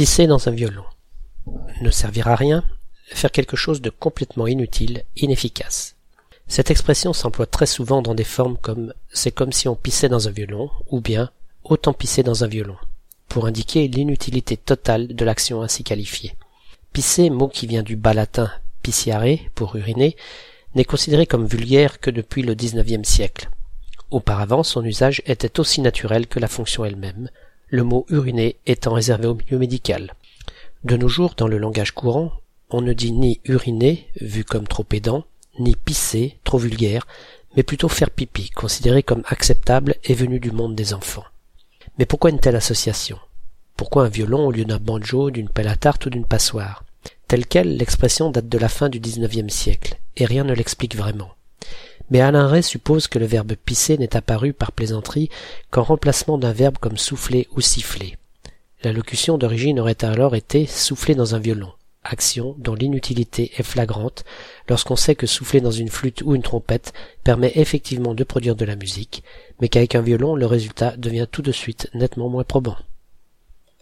Pisser dans un violon. Ne servir à rien, faire quelque chose de complètement inutile, inefficace. Cette expression s'emploie très souvent dans des formes comme c'est comme si on pissait dans un violon ou bien autant pisser dans un violon, pour indiquer l'inutilité totale de l'action ainsi qualifiée. Pisser, mot qui vient du bas latin pisciare pour uriner, n'est considéré comme vulgaire que depuis le XIXe siècle. Auparavant, son usage était aussi naturel que la fonction elle-même, le mot uriner étant réservé au milieu médical. De nos jours, dans le langage courant, on ne dit ni uriner, vu comme trop pédant, ni pisser, trop vulgaire, mais plutôt faire pipi, considéré comme acceptable et venu du monde des enfants. Mais pourquoi une telle association? Pourquoi un violon au lieu d'un banjo, d'une pelle à tarte ou d'une passoire? Telle quelle, l'expression date de la fin du XIXe siècle, et rien ne l'explique vraiment. Mais Alain Ray suppose que le verbe pisser n'est apparu par plaisanterie qu'en remplacement d'un verbe comme souffler ou siffler. La locution d'origine aurait alors été souffler dans un violon, action dont l'inutilité est flagrante lorsqu'on sait que souffler dans une flûte ou une trompette permet effectivement de produire de la musique, mais qu'avec un violon le résultat devient tout de suite nettement moins probant.